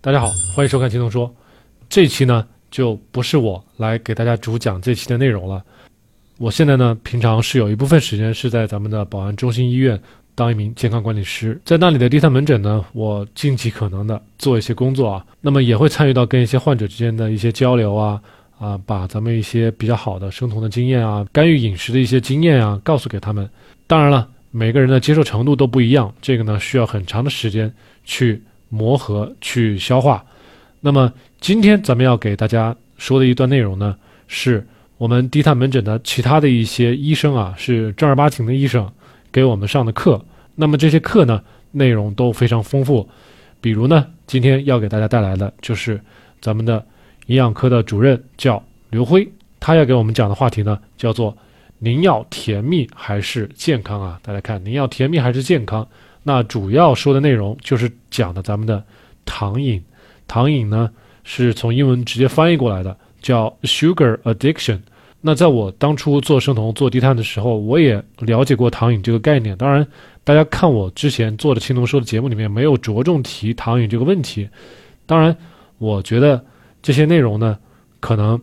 大家好，欢迎收看《青铜说》。这期呢，就不是我来给大家主讲这期的内容了。我现在呢，平常是有一部分时间是在咱们的宝安中心医院当一名健康管理师，在那里的低碳门诊呢，我尽其可能的做一些工作啊。那么也会参与到跟一些患者之间的一些交流啊，啊，把咱们一些比较好的生酮的经验啊，干预饮食的一些经验啊，告诉给他们。当然了，每个人的接受程度都不一样，这个呢，需要很长的时间去。磨合去消化，那么今天咱们要给大家说的一段内容呢，是我们低碳门诊的其他的一些医生啊，是正儿八经的医生给我们上的课。那么这些课呢，内容都非常丰富。比如呢，今天要给大家带来的就是咱们的营养科的主任叫刘辉，他要给我们讲的话题呢，叫做您要甜蜜还是健康啊？大家看，您要甜蜜还是健康？那主要说的内容就是讲的咱们的糖瘾，糖瘾呢是从英文直接翻译过来的，叫 sugar addiction。那在我当初做生酮、做低碳的时候，我也了解过糖瘾这个概念。当然，大家看我之前做的青铜说的节目里面没有着重提糖瘾这个问题。当然，我觉得这些内容呢，可能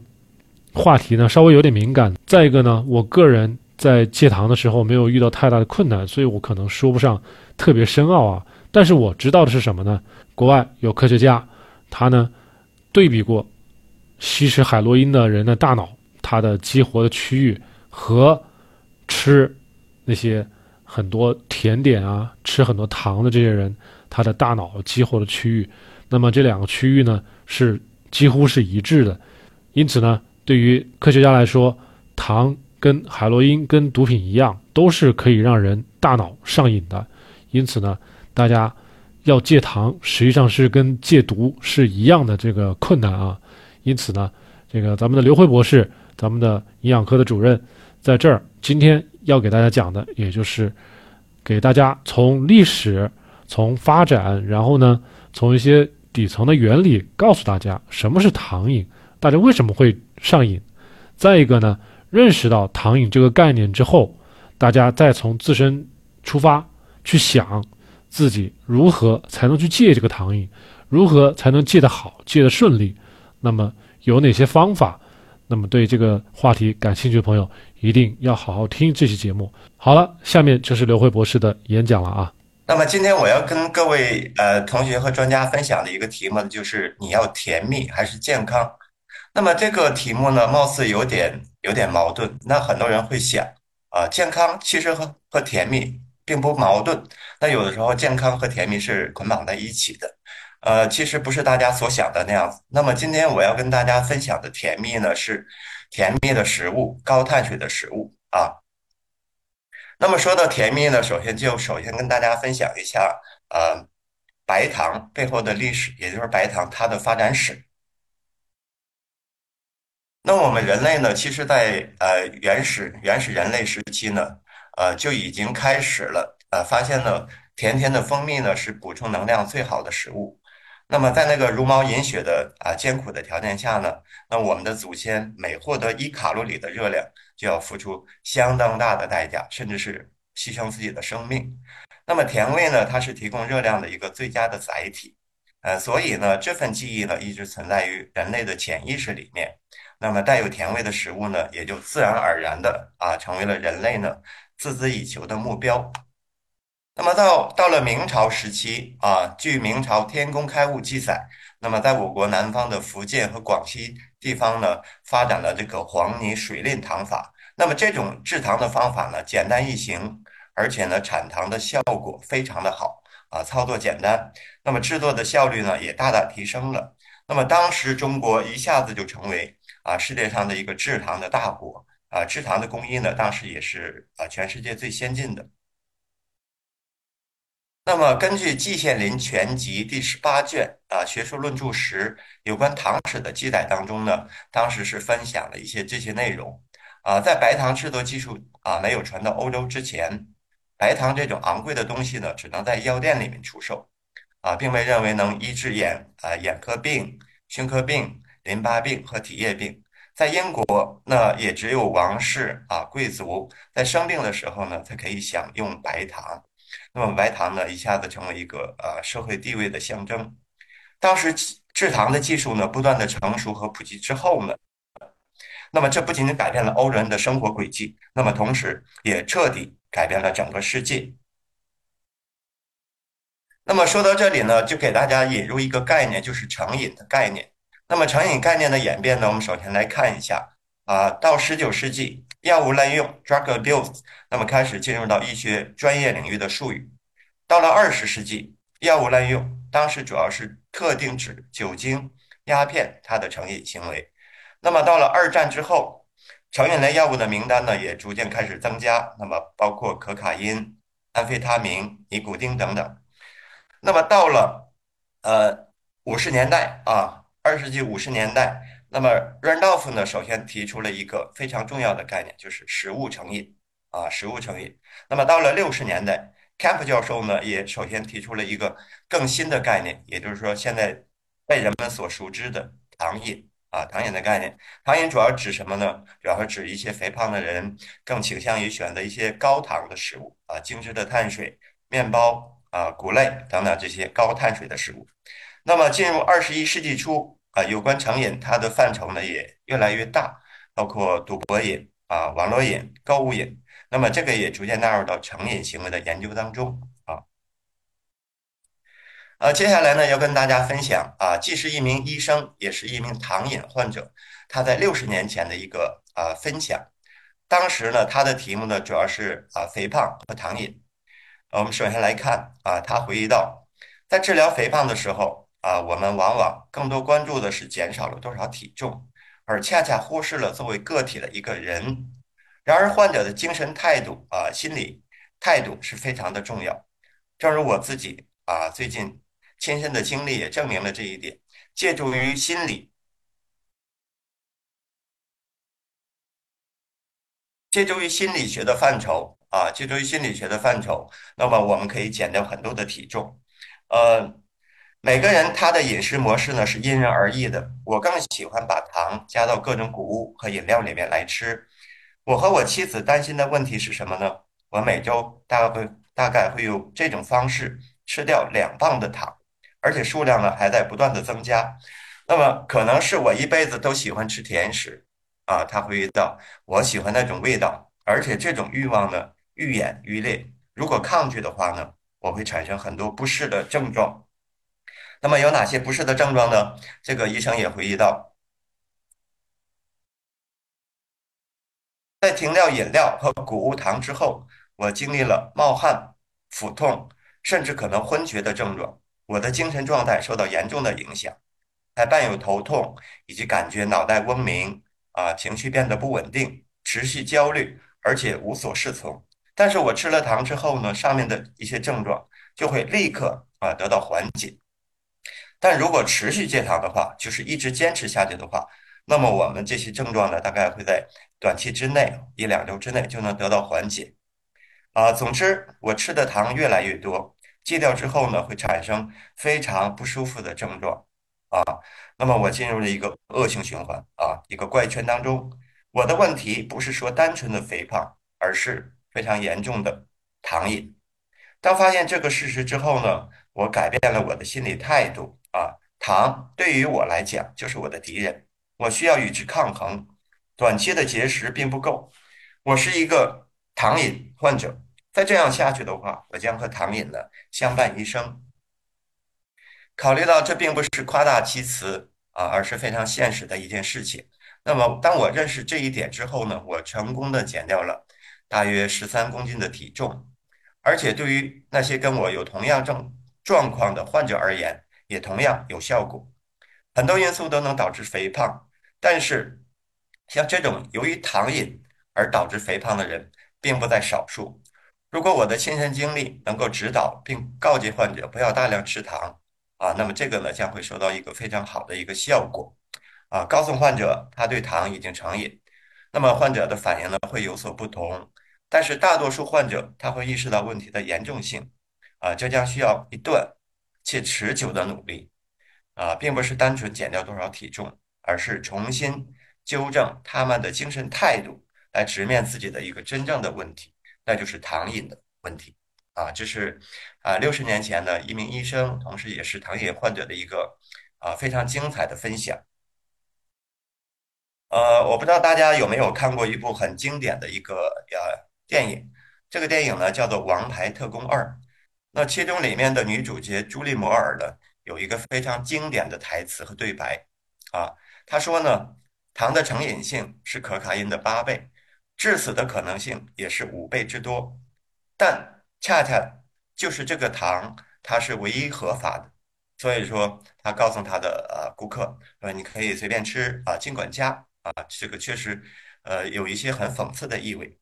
话题呢稍微有点敏感。再一个呢，我个人在戒糖的时候没有遇到太大的困难，所以我可能说不上。特别深奥啊！但是我知道的是什么呢？国外有科学家，他呢对比过吸食海洛因的人的大脑，他的激活的区域和吃那些很多甜点啊、吃很多糖的这些人，他的大脑激活的区域，那么这两个区域呢是几乎是一致的。因此呢，对于科学家来说，糖跟海洛因跟毒品一样，都是可以让人大脑上瘾的。因此呢，大家要戒糖，实际上是跟戒毒是一样的这个困难啊。因此呢，这个咱们的刘辉博士，咱们的营养科的主任，在这儿今天要给大家讲的，也就是给大家从历史、从发展，然后呢，从一些底层的原理，告诉大家什么是糖瘾，大家为什么会上瘾。再一个呢，认识到糖瘾这个概念之后，大家再从自身出发。去想自己如何才能去戒这个糖瘾，如何才能戒得好、戒得顺利？那么有哪些方法？那么对这个话题感兴趣的朋友，一定要好好听这期节目。好了，下面就是刘慧博士的演讲了啊。那么今天我要跟各位呃同学和专家分享的一个题目，就是你要甜蜜还是健康？那么这个题目呢，貌似有点有点矛盾。那很多人会想啊，健康其实和和甜蜜。并不矛盾。那有的时候，健康和甜蜜是捆绑在一起的，呃，其实不是大家所想的那样子。那么今天我要跟大家分享的甜蜜呢，是甜蜜的食物，高碳水的食物啊。那么说到甜蜜呢，首先就首先跟大家分享一下，呃，白糖背后的历史，也就是白糖它的发展史。那我们人类呢，其实，在呃原始原始人类时期呢。呃，就已经开始了。呃，发现了甜甜的蜂蜜呢，是补充能量最好的食物。那么，在那个茹毛饮血的啊艰苦的条件下呢，那我们的祖先每获得一卡路里的热量，就要付出相当大的代价，甚至是牺牲自己的生命。那么，甜味呢，它是提供热量的一个最佳的载体。呃，所以呢，这份记忆呢，一直存在于人类的潜意识里面。那么，带有甜味的食物呢，也就自然而然的啊，成为了人类呢。孜孜以求的目标。那么到到了明朝时期啊，据明朝《天工开物》记载，那么在我国南方的福建和广西地方呢，发展了这个黄泥水炼糖法。那么这种制糖的方法呢，简单易行，而且呢，产糖的效果非常的好啊，操作简单，那么制作的效率呢，也大大提升了。那么当时中国一下子就成为啊世界上的一个制糖的大国。啊，制糖的工艺呢，当时也是啊全世界最先进的。那么，根据《季羡林全集》第十八卷啊《学术论著十》有关糖史的记载当中呢，当时是分享了一些这些内容。啊，在白糖制作技术啊没有传到欧洲之前，白糖这种昂贵的东西呢，只能在药店里面出售，啊，并被认为能医治眼啊眼科病、胸科病、淋巴病和体液病。在英国，那也只有王室啊贵族在生病的时候呢，才可以享用白糖。那么白糖呢，一下子成为一个呃社会地位的象征。当时制糖的技术呢不断的成熟和普及之后呢，那么这不仅仅改变了欧人的生活轨迹，那么同时也彻底改变了整个世界。那么说到这里呢，就给大家引入一个概念，就是成瘾的概念。那么成瘾概念的演变呢，我们首先来看一下啊，到十九世纪，药物滥用 （drug abuse） 那么开始进入到医学专业领域的术语。到了二十世纪，药物滥用当时主要是特定指酒精、鸦片它的成瘾行为。那么到了二战之后，成瘾类药物的名单呢也逐渐开始增加，那么包括可卡因、安非他明、尼古丁等等。那么到了呃五十年代啊，二十世纪五十年代，那么 Randolph 呢首先提出了一个非常重要的概念，就是食物成瘾啊，食物成瘾。那么到了六十年代，Camp 教授呢也首先提出了一个更新的概念，也就是说现在被人们所熟知的糖瘾啊，糖瘾的概念。糖瘾主要指什么呢？主要是指一些肥胖的人更倾向于选择一些高糖的食物啊，精致的碳水、面包。啊，谷类等等这些高碳水的食物。那么进入二十一世纪初啊，有关成瘾它的范畴呢也越来越大，包括赌博瘾啊、网络瘾、购物瘾。那么这个也逐渐纳入到成瘾行为的研究当中啊。呃，接下来呢要跟大家分享啊，既是一名医生，也是一名糖瘾患者，他在六十年前的一个啊分享。当时呢，他的题目呢主要是啊肥胖和糖瘾。我们首先来看啊，他回忆到，在治疗肥胖的时候啊，我们往往更多关注的是减少了多少体重，而恰恰忽视了作为个体的一个人。然而，患者的精神态度啊，心理态度是非常的重要。正如我自己啊，最近亲身的经历也证明了这一点。借助于心理，借助于心理学的范畴。啊，借助于心理学的范畴，那么我们可以减掉很多的体重。呃，每个人他的饮食模式呢是因人而异的。我更喜欢把糖加到各种谷物和饮料里面来吃。我和我妻子担心的问题是什么呢？我每周大概会大概会用这种方式吃掉两磅的糖，而且数量呢还在不断的增加。那么可能是我一辈子都喜欢吃甜食啊，他回忆到我喜欢那种味道，而且这种欲望呢。愈演愈烈，如果抗拒的话呢，我会产生很多不适的症状。那么有哪些不适的症状呢？这个医生也回忆到，在停掉饮料和谷物糖之后，我经历了冒汗、腹痛，甚至可能昏厥的症状。我的精神状态受到严重的影响，还伴有头痛，以及感觉脑袋嗡鸣啊，情绪变得不稳定，持续焦虑，而且无所适从。但是我吃了糖之后呢，上面的一些症状就会立刻啊得到缓解。但如果持续戒糖的话，就是一直坚持下去的话，那么我们这些症状呢，大概会在短期之内一两周之内就能得到缓解。啊，总之我吃的糖越来越多，戒掉之后呢，会产生非常不舒服的症状啊。那么我进入了一个恶性循环啊，一个怪圈当中。我的问题不是说单纯的肥胖，而是。非常严重的糖瘾。当发现这个事实之后呢，我改变了我的心理态度啊，糖对于我来讲就是我的敌人，我需要与之抗衡。短期的节食并不够，我是一个糖瘾患者，再这样下去的话，我将和糖瘾呢相伴一生。考虑到这并不是夸大其词啊，而是非常现实的一件事情。那么，当我认识这一点之后呢，我成功的减掉了。大约十三公斤的体重，而且对于那些跟我有同样症状况的患者而言，也同样有效果。很多因素都能导致肥胖，但是像这种由于糖瘾而导致肥胖的人，并不在少数。如果我的亲身经历能够指导并告诫患者不要大量吃糖啊，那么这个呢将会收到一个非常好的一个效果啊，告诉患者他对糖已经成瘾。那么患者的反应呢会有所不同，但是大多数患者他会意识到问题的严重性，啊，这将需要一段且持久的努力，啊，并不是单纯减掉多少体重，而是重新纠正他们的精神态度，来直面自己的一个真正的问题，那就是糖瘾的问题。啊，这是啊六十年前的一名医生，同时也是糖瘾患者的一个啊非常精彩的分享。呃，我不知道大家有没有看过一部很经典的一个呃电影，这个电影呢叫做《王牌特工二》。那其中里面的女主角朱莉·摩尔呢，有一个非常经典的台词和对白啊，她说呢，糖的成瘾性是可卡因的八倍，致死的可能性也是五倍之多，但恰恰就是这个糖，它是唯一合法的，所以说他告诉他的呃顾客，呃，你可以随便吃啊，尽管加。啊，这个确实，呃，有一些很讽刺的意味。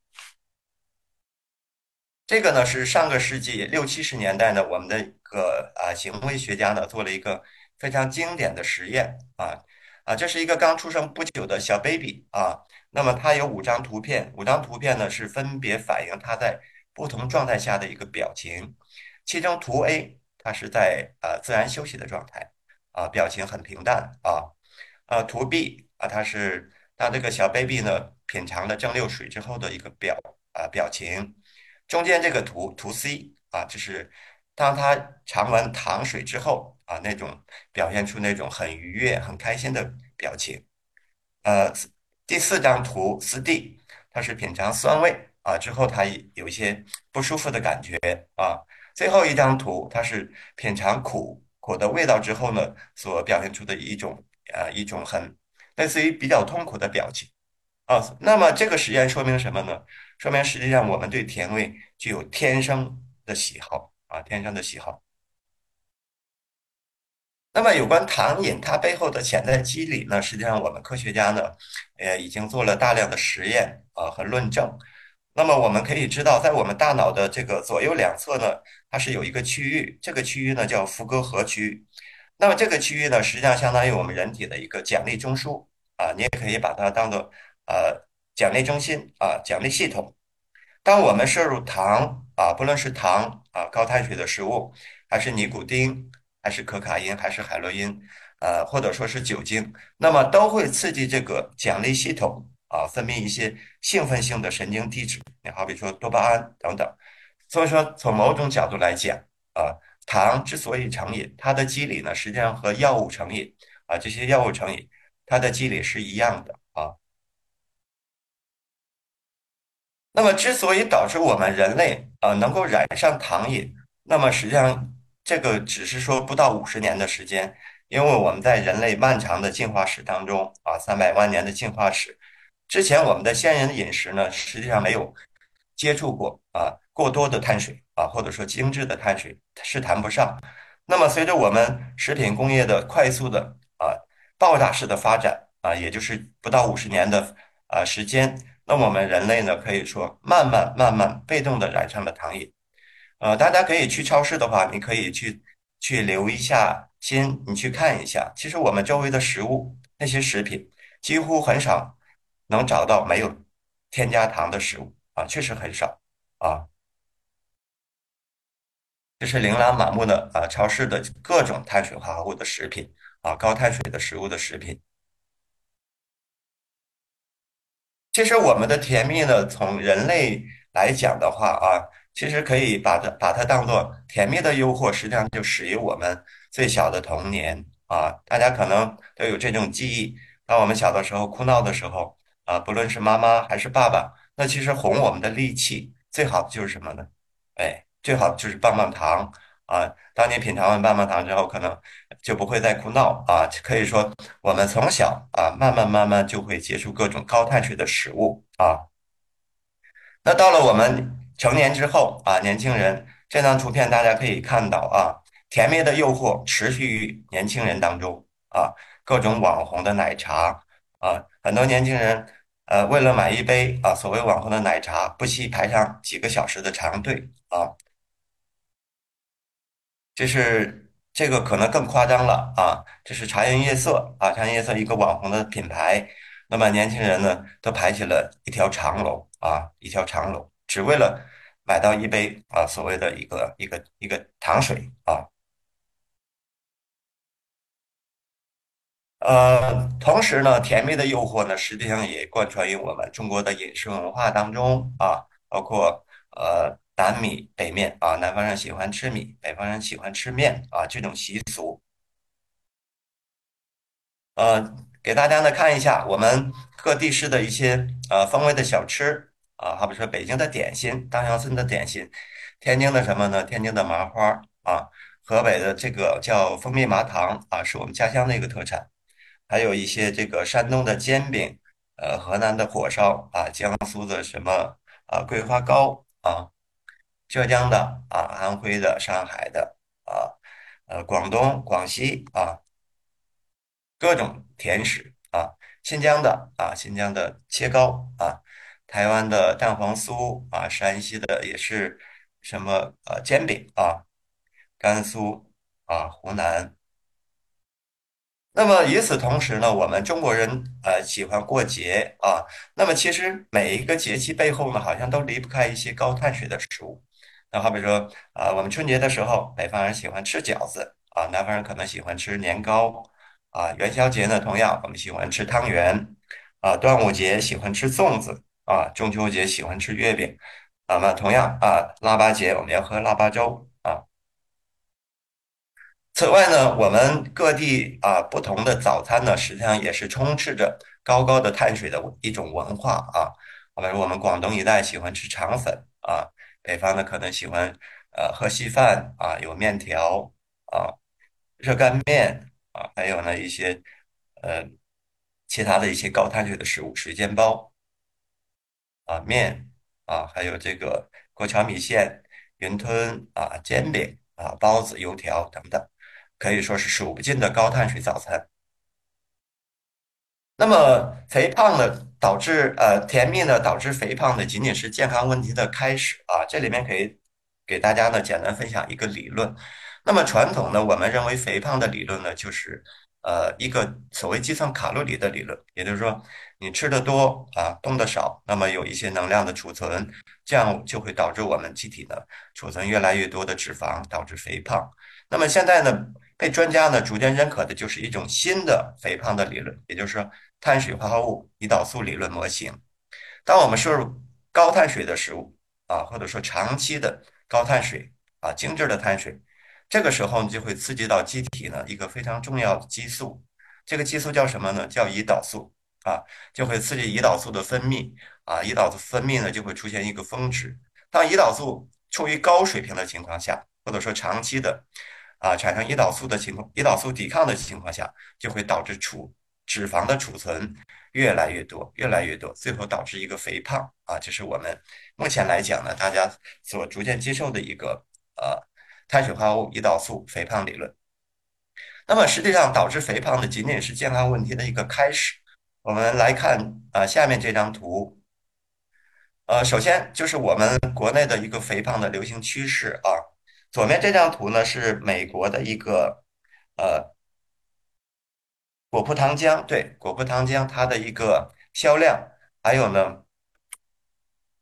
这个呢是上个世纪六七十年代呢，我们的一个啊行为学家呢做了一个非常经典的实验啊啊，这是一个刚出生不久的小 baby 啊，那么它有五张图片，五张图片呢是分别反映他在不同状态下的一个表情。其中图 A 它是在啊自然休息的状态啊，表情很平淡啊，呃图 B 啊它是。当这个小 baby 呢，品尝了蒸馏水之后的一个表啊表情，中间这个图图 C 啊，就是当他尝完糖水之后啊，那种表现出那种很愉悦、很开心的表情。呃，第四张图四 D，它是品尝酸味啊之后，他有一些不舒服的感觉啊。最后一张图，它是品尝苦苦的味道之后呢，所表现出的一种呃一种很。类似于比较痛苦的表情啊，那么这个实验说明什么呢？说明实际上我们对甜味具有天生的喜好啊，天生的喜好。那么有关糖瘾它背后的潜在机理呢？实际上我们科学家呢，呃，已经做了大量的实验啊和论证。那么我们可以知道，在我们大脑的这个左右两侧呢，它是有一个区域，这个区域呢叫福格核区域。那么这个区域呢，实际上相当于我们人体的一个奖励中枢啊，你也可以把它当做呃奖励中心啊，奖励系统。当我们摄入糖啊，不论是糖啊、高碳水的食物，还是尼古丁，还是可卡因，还是海洛因，呃，或者说是酒精，那么都会刺激这个奖励系统啊，分泌一些兴奋性的神经递质，你好比说多巴胺等等。所以说，从某种角度来讲啊。糖之所以成瘾，它的机理呢，实际上和药物成瘾啊，这些药物成瘾，它的机理是一样的啊。那么，之所以导致我们人类啊能够染上糖瘾，那么实际上这个只是说不到五十年的时间，因为我们在人类漫长的进化史当中啊，三百万年的进化史之前，我们的先人饮食呢，实际上没有接触过啊过多的碳水。啊，或者说精致的碳水是谈不上。那么，随着我们食品工业的快速的啊爆炸式的发展啊，也就是不到五十年的啊时间，那我们人类呢可以说慢慢慢慢被动的染上了糖瘾。呃，大家可以去超市的话，你可以去去留一下心，你去看一下，其实我们周围的食物那些食品几乎很少能找到没有添加糖的食物啊，确实很少啊。这是琳琅满目的啊，超市的各种碳水化合物的食品啊，高碳水的食物的食品。其实我们的甜蜜呢，从人类来讲的话啊，其实可以把它把它当做甜蜜的诱惑，实际上就始于我们最小的童年啊。大家可能都有这种记忆，当我们小的时候哭闹的时候啊，不论是妈妈还是爸爸，那其实哄我们的利器最好就是什么呢？哎。最好就是棒棒糖啊！当你品尝完棒棒糖之后，可能就不会再哭闹啊。可以说，我们从小啊，慢慢慢慢就会接触各种高碳水的食物啊。那到了我们成年之后啊，年轻人这张图片大家可以看到啊，甜蜜的诱惑持续于年轻人当中啊，各种网红的奶茶啊，很多年轻人呃，为了买一杯啊，所谓网红的奶茶，不惜排上几个小时的长队啊。这是这个可能更夸张了啊！这是茶颜悦色啊，茶颜悦色一个网红的品牌。那么年轻人呢，都排起了一条长龙啊，一条长龙，只为了买到一杯啊，所谓的一个一个一个糖水啊。呃，同时呢，甜蜜的诱惑呢，实际上也贯穿于我们中国的饮食文化当中啊，包括呃南米北面啊，南方人喜欢吃米，北方人喜欢吃面啊，这种习俗。呃，给大家呢看一下我们各地市的一些呃风味的小吃啊，好比说北京的点心，大乡村的点心，天津的什么呢？天津的麻花啊，河北的这个叫蜂蜜麻糖啊，是我们家乡的一个特产，还有一些这个山东的煎饼，呃，河南的火烧啊，江苏的什么啊桂花糕啊，浙江的啊，安徽的，上海的啊，呃，广东、广西啊。各种甜食啊，新疆的啊，新疆的切糕啊，台湾的蛋黄酥啊，山西的也是什么呃煎饼啊，甘肃啊，湖南。那么与此同时呢，我们中国人呃喜欢过节啊，那么其实每一个节气背后呢，好像都离不开一些高碳水的食物。那好比说啊，我们春节的时候，北方人喜欢吃饺子啊，南方人可能喜欢吃年糕。啊，元宵节呢，同样我们喜欢吃汤圆，啊，端午节喜欢吃粽子，啊，中秋节喜欢吃月饼，那么同样啊，腊八节我们要喝腊八粥啊。此外呢，我们各地啊不同的早餐呢，实际上也是充斥着高高的碳水的一种文化啊。比如我们广东一带喜欢吃肠粉啊，北方呢可能喜欢呃喝稀饭啊，有面条啊，热干面。啊，还有呢一些呃其他的一些高碳水的食物，水煎包啊面啊，还有这个过桥米线、云吞啊、煎饼啊、包子、油条等等，可以说是数不尽的高碳水早餐。那么肥胖呢，导致呃甜蜜呢，导致肥胖呢，仅仅是健康问题的开始啊。这里面可以给大家呢简单分享一个理论。那么传统呢，我们认为肥胖的理论呢，就是呃一个所谓计算卡路里的理论，也就是说你吃的多啊，动的少，那么有一些能量的储存，这样就会导致我们机体呢储存越来越多的脂肪，导致肥胖。那么现在呢，被专家呢逐渐认可的就是一种新的肥胖的理论，也就是说碳水化合物胰岛素理论模型。当我们摄入高碳水的食物啊，或者说长期的高碳水啊，精致的碳水。这个时候你就会刺激到机体呢一个非常重要的激素，这个激素叫什么呢？叫胰岛素啊，就会刺激胰岛素的分泌啊，胰岛素分泌呢就会出现一个峰值。当胰岛素处于高水平的情况下，或者说长期的啊产生胰岛素的情况，胰岛素抵抗的情况下，就会导致储脂肪的储存越来越多，越来越多，最后导致一个肥胖啊，这是我们目前来讲呢，大家所逐渐接受的一个呃。碳水化合物、胰岛素、肥胖理论。那么实际上导致肥胖的仅仅是健康问题的一个开始。我们来看啊，下面这张图。呃，首先就是我们国内的一个肥胖的流行趋势啊。左面这张图呢是美国的一个呃果葡糖浆，对果葡糖浆它的一个销量，还有呢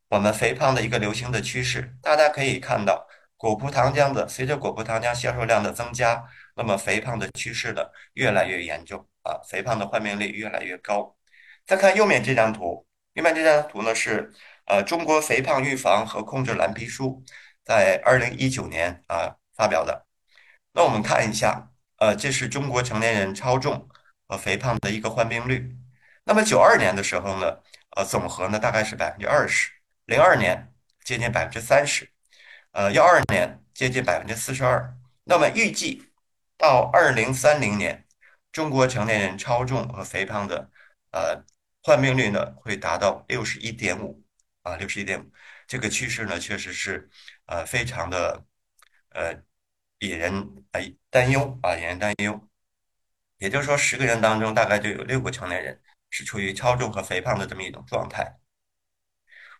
我们肥胖的一个流行的趋势。大家可以看到。果葡糖浆的随着果葡糖浆销售量的增加，那么肥胖的趋势呢越来越严重啊，肥胖的患病率越来越高。再看右面这张图，右面这张图呢是呃中国肥胖预防和控制蓝皮书在二零一九年啊发表的。那我们看一下，呃，这是中国成年人超重和肥胖的一个患病率。那么九二年的时候呢，呃，总和呢大概是百分之二十，零二年接近百分之三十。呃，幺二年接近百分之四十二，那么预计到二零三零年，中国成年人超重和肥胖的呃患病率呢会达到六十一点五啊，六十一点五，这个趋势呢确实是呃非常的呃引人呃担忧啊，引人担忧。也就是说，十个人当中大概就有六个成年人是处于超重和肥胖的这么一种状态。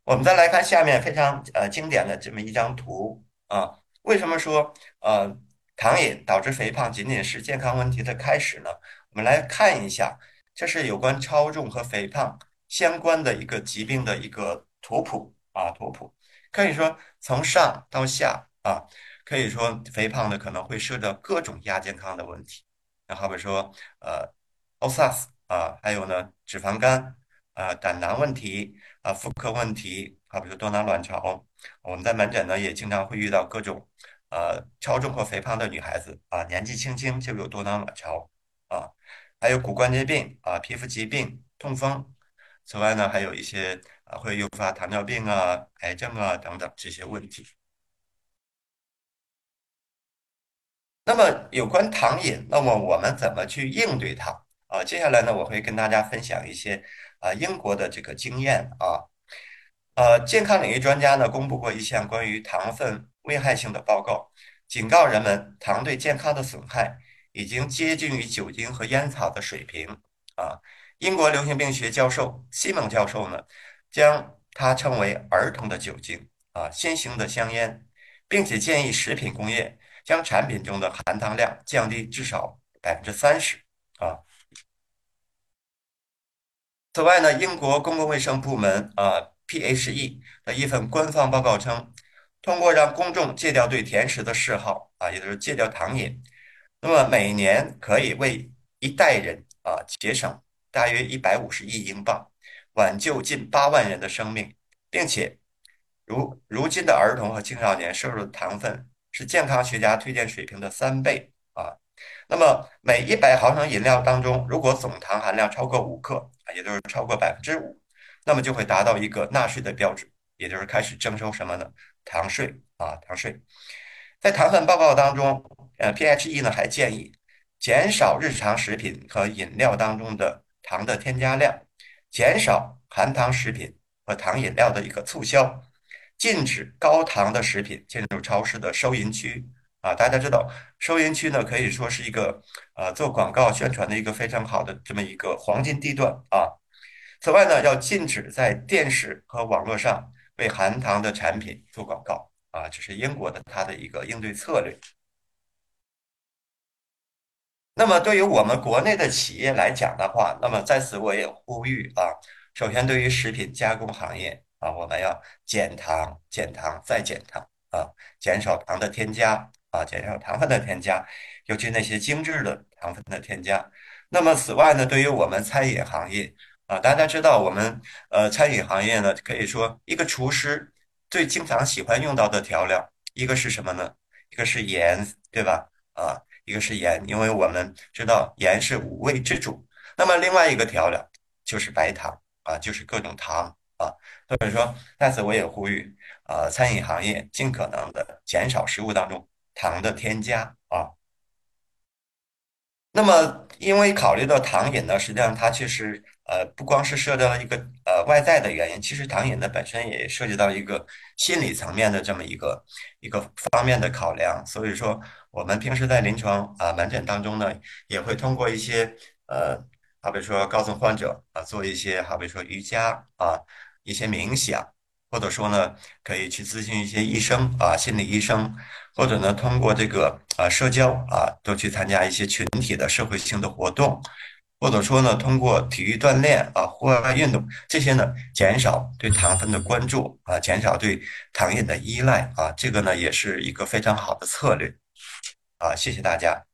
我们再来看下面非常呃经典的这么一张图啊，为什么说呃糖瘾导致肥胖仅仅是健康问题的开始呢？我们来看一下，这是有关超重和肥胖相关的一个疾病的一个图谱啊图谱，可以说从上到下啊，可以说肥胖的可能会涉及到各种亚健康的问题，那好比说呃 OSAS 啊，还有呢脂肪肝啊胆囊问题。啊，妇科问题好，比说多囊卵巢，我们在门诊呢也经常会遇到各种呃超重或肥胖的女孩子啊，年纪轻轻就有多囊卵巢啊，还有骨关节病啊、皮肤疾病、痛风。此外呢，还有一些啊会诱发糖尿病啊、癌症啊等等这些问题。那么有关糖瘾，那么我们怎么去应对它啊？接下来呢，我会跟大家分享一些啊英国的这个经验啊。呃，健康领域专家呢公布过一项关于糖分危害性的报告，警告人们糖对健康的损害已经接近于酒精和烟草的水平啊。英国流行病学教授西蒙教授呢，将它称为儿童的酒精啊，新型的香烟，并且建议食品工业将产品中的含糖量降低至少百分之三十啊。此外呢，英国公共卫生部门啊。PHE 的一份官方报告称，通过让公众戒掉对甜食的嗜好啊，也就是戒掉糖瘾，那么每年可以为一代人啊节省大约一百五十亿英镑，挽救近八万人的生命，并且如如今的儿童和青少年摄入的糖分是健康学家推荐水平的三倍啊。那么每一百毫升饮料当中，如果总糖含量超过五克啊，也就是超过百分之五。那么就会达到一个纳税的标准，也就是开始征收什么呢？糖税啊，糖税。在糖分报告当中，呃，PHE 呢还建议减少日常食品和饮料当中的糖的添加量，减少含糖食品和糖饮料的一个促销，禁止高糖的食品进入超市的收银区啊。大家知道，收银区呢可以说是一个呃做广告宣传的一个非常好的这么一个黄金地段啊。此外呢，要禁止在电视和网络上为含糖的产品做广告啊，这是英国的它的一个应对策略。那么对于我们国内的企业来讲的话，那么在此我也呼吁啊，首先对于食品加工行业啊，我们要减糖、减糖再减糖啊，减少糖的添加啊，减少糖分的添加，尤其那些精致的糖分的添加。那么此外呢，对于我们餐饮行业，啊，大家知道我们呃餐饮行业呢，可以说一个厨师最经常喜欢用到的调料，一个是什么呢？一个是盐，对吧？啊，一个是盐，因为我们知道盐是五味之主。那么另外一个调料就是白糖啊，就是各种糖啊。所以说，在此我也呼吁啊，餐饮行业尽可能的减少食物当中糖的添加啊。那么，因为考虑到糖饮呢，实际上它确实呃不光是涉及到一个呃外在的原因，其实糖瘾呢本身也涉及到一个心理层面的这么一个一个方面的考量。所以说，我们平时在临床啊门诊当中呢，也会通过一些呃，好比说告诉患者啊做一些好比说瑜伽啊一些冥想，或者说呢可以去咨询一些医生啊心理医生。或者呢，通过这个啊社交啊，多去参加一些群体的社会性的活动，或者说呢，通过体育锻炼啊、户外运动这些呢，减少对糖分的关注啊，减少对糖液的依赖啊，这个呢，也是一个非常好的策略啊。谢谢大家。